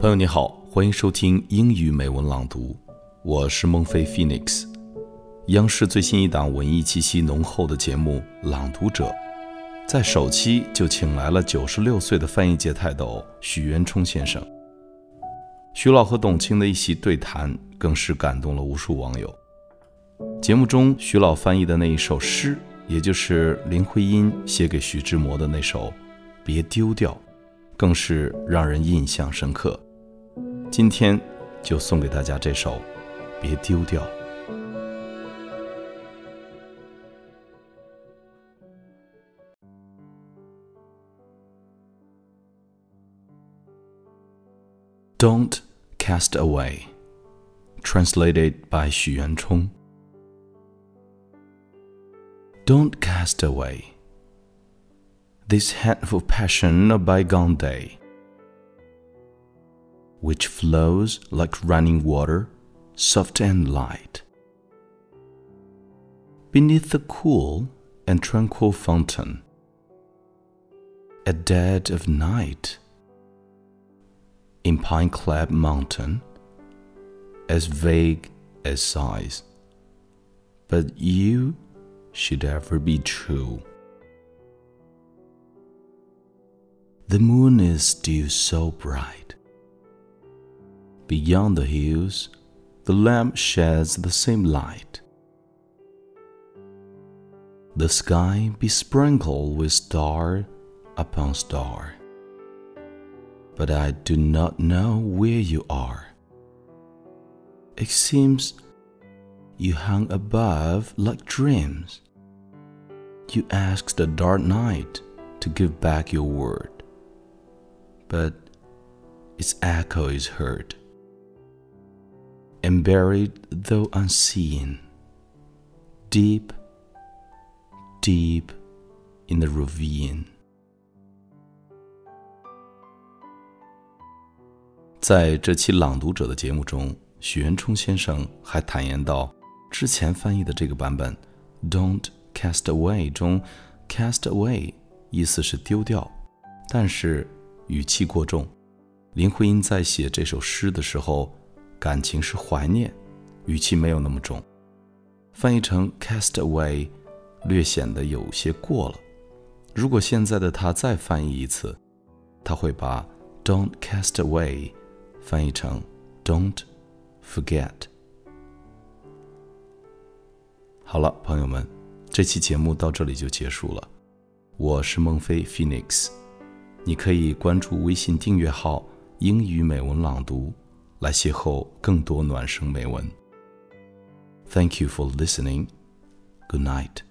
朋友你好，欢迎收听英语美文朗读，我是孟非 Phoenix。央视最新一档文艺气息浓厚的节目《朗读者》，在首期就请来了九十六岁的翻译界泰斗许渊冲先生。徐老和董卿的一席对谈，更是感动了无数网友。节目中，徐老翻译的那一首诗，也就是林徽因写给徐志摩的那首《别丢掉》，更是让人印象深刻。今天就送给大家这首《别丢掉》。Don't cast away. Translated by Xu Yuanchong. Don't cast away this hateful passion of bygone day which flows like running water, soft and light. Beneath the cool and tranquil fountain, at dead of night, in pine clad mountain, as vague as sighs, but you should ever be true. The moon is still so bright Beyond the hills, the lamp sheds the same light. The sky besprinkled with star upon star. But I do not know where you are. It seems you hung above like dreams. You asked the dark night to give back your word, but its echo is heard and buried though unseen, deep, deep in the ravine. 在这期朗读者的节目中，许渊冲先生还坦言到，之前翻译的这个版本《Don't Cast Away》中，“cast away” 意思是丢掉，但是语气过重。林徽因在写这首诗的时候。感情是怀念，语气没有那么重。翻译成 cast away，略显得有些过了。如果现在的他再翻译一次，他会把 don't cast away 翻译成 don't forget。好了，朋友们，这期节目到这里就结束了。我是孟非 Phoenix，你可以关注微信订阅号“英语美文朗读”。来邂逅更多暖声美文。Thank you for listening. Good night.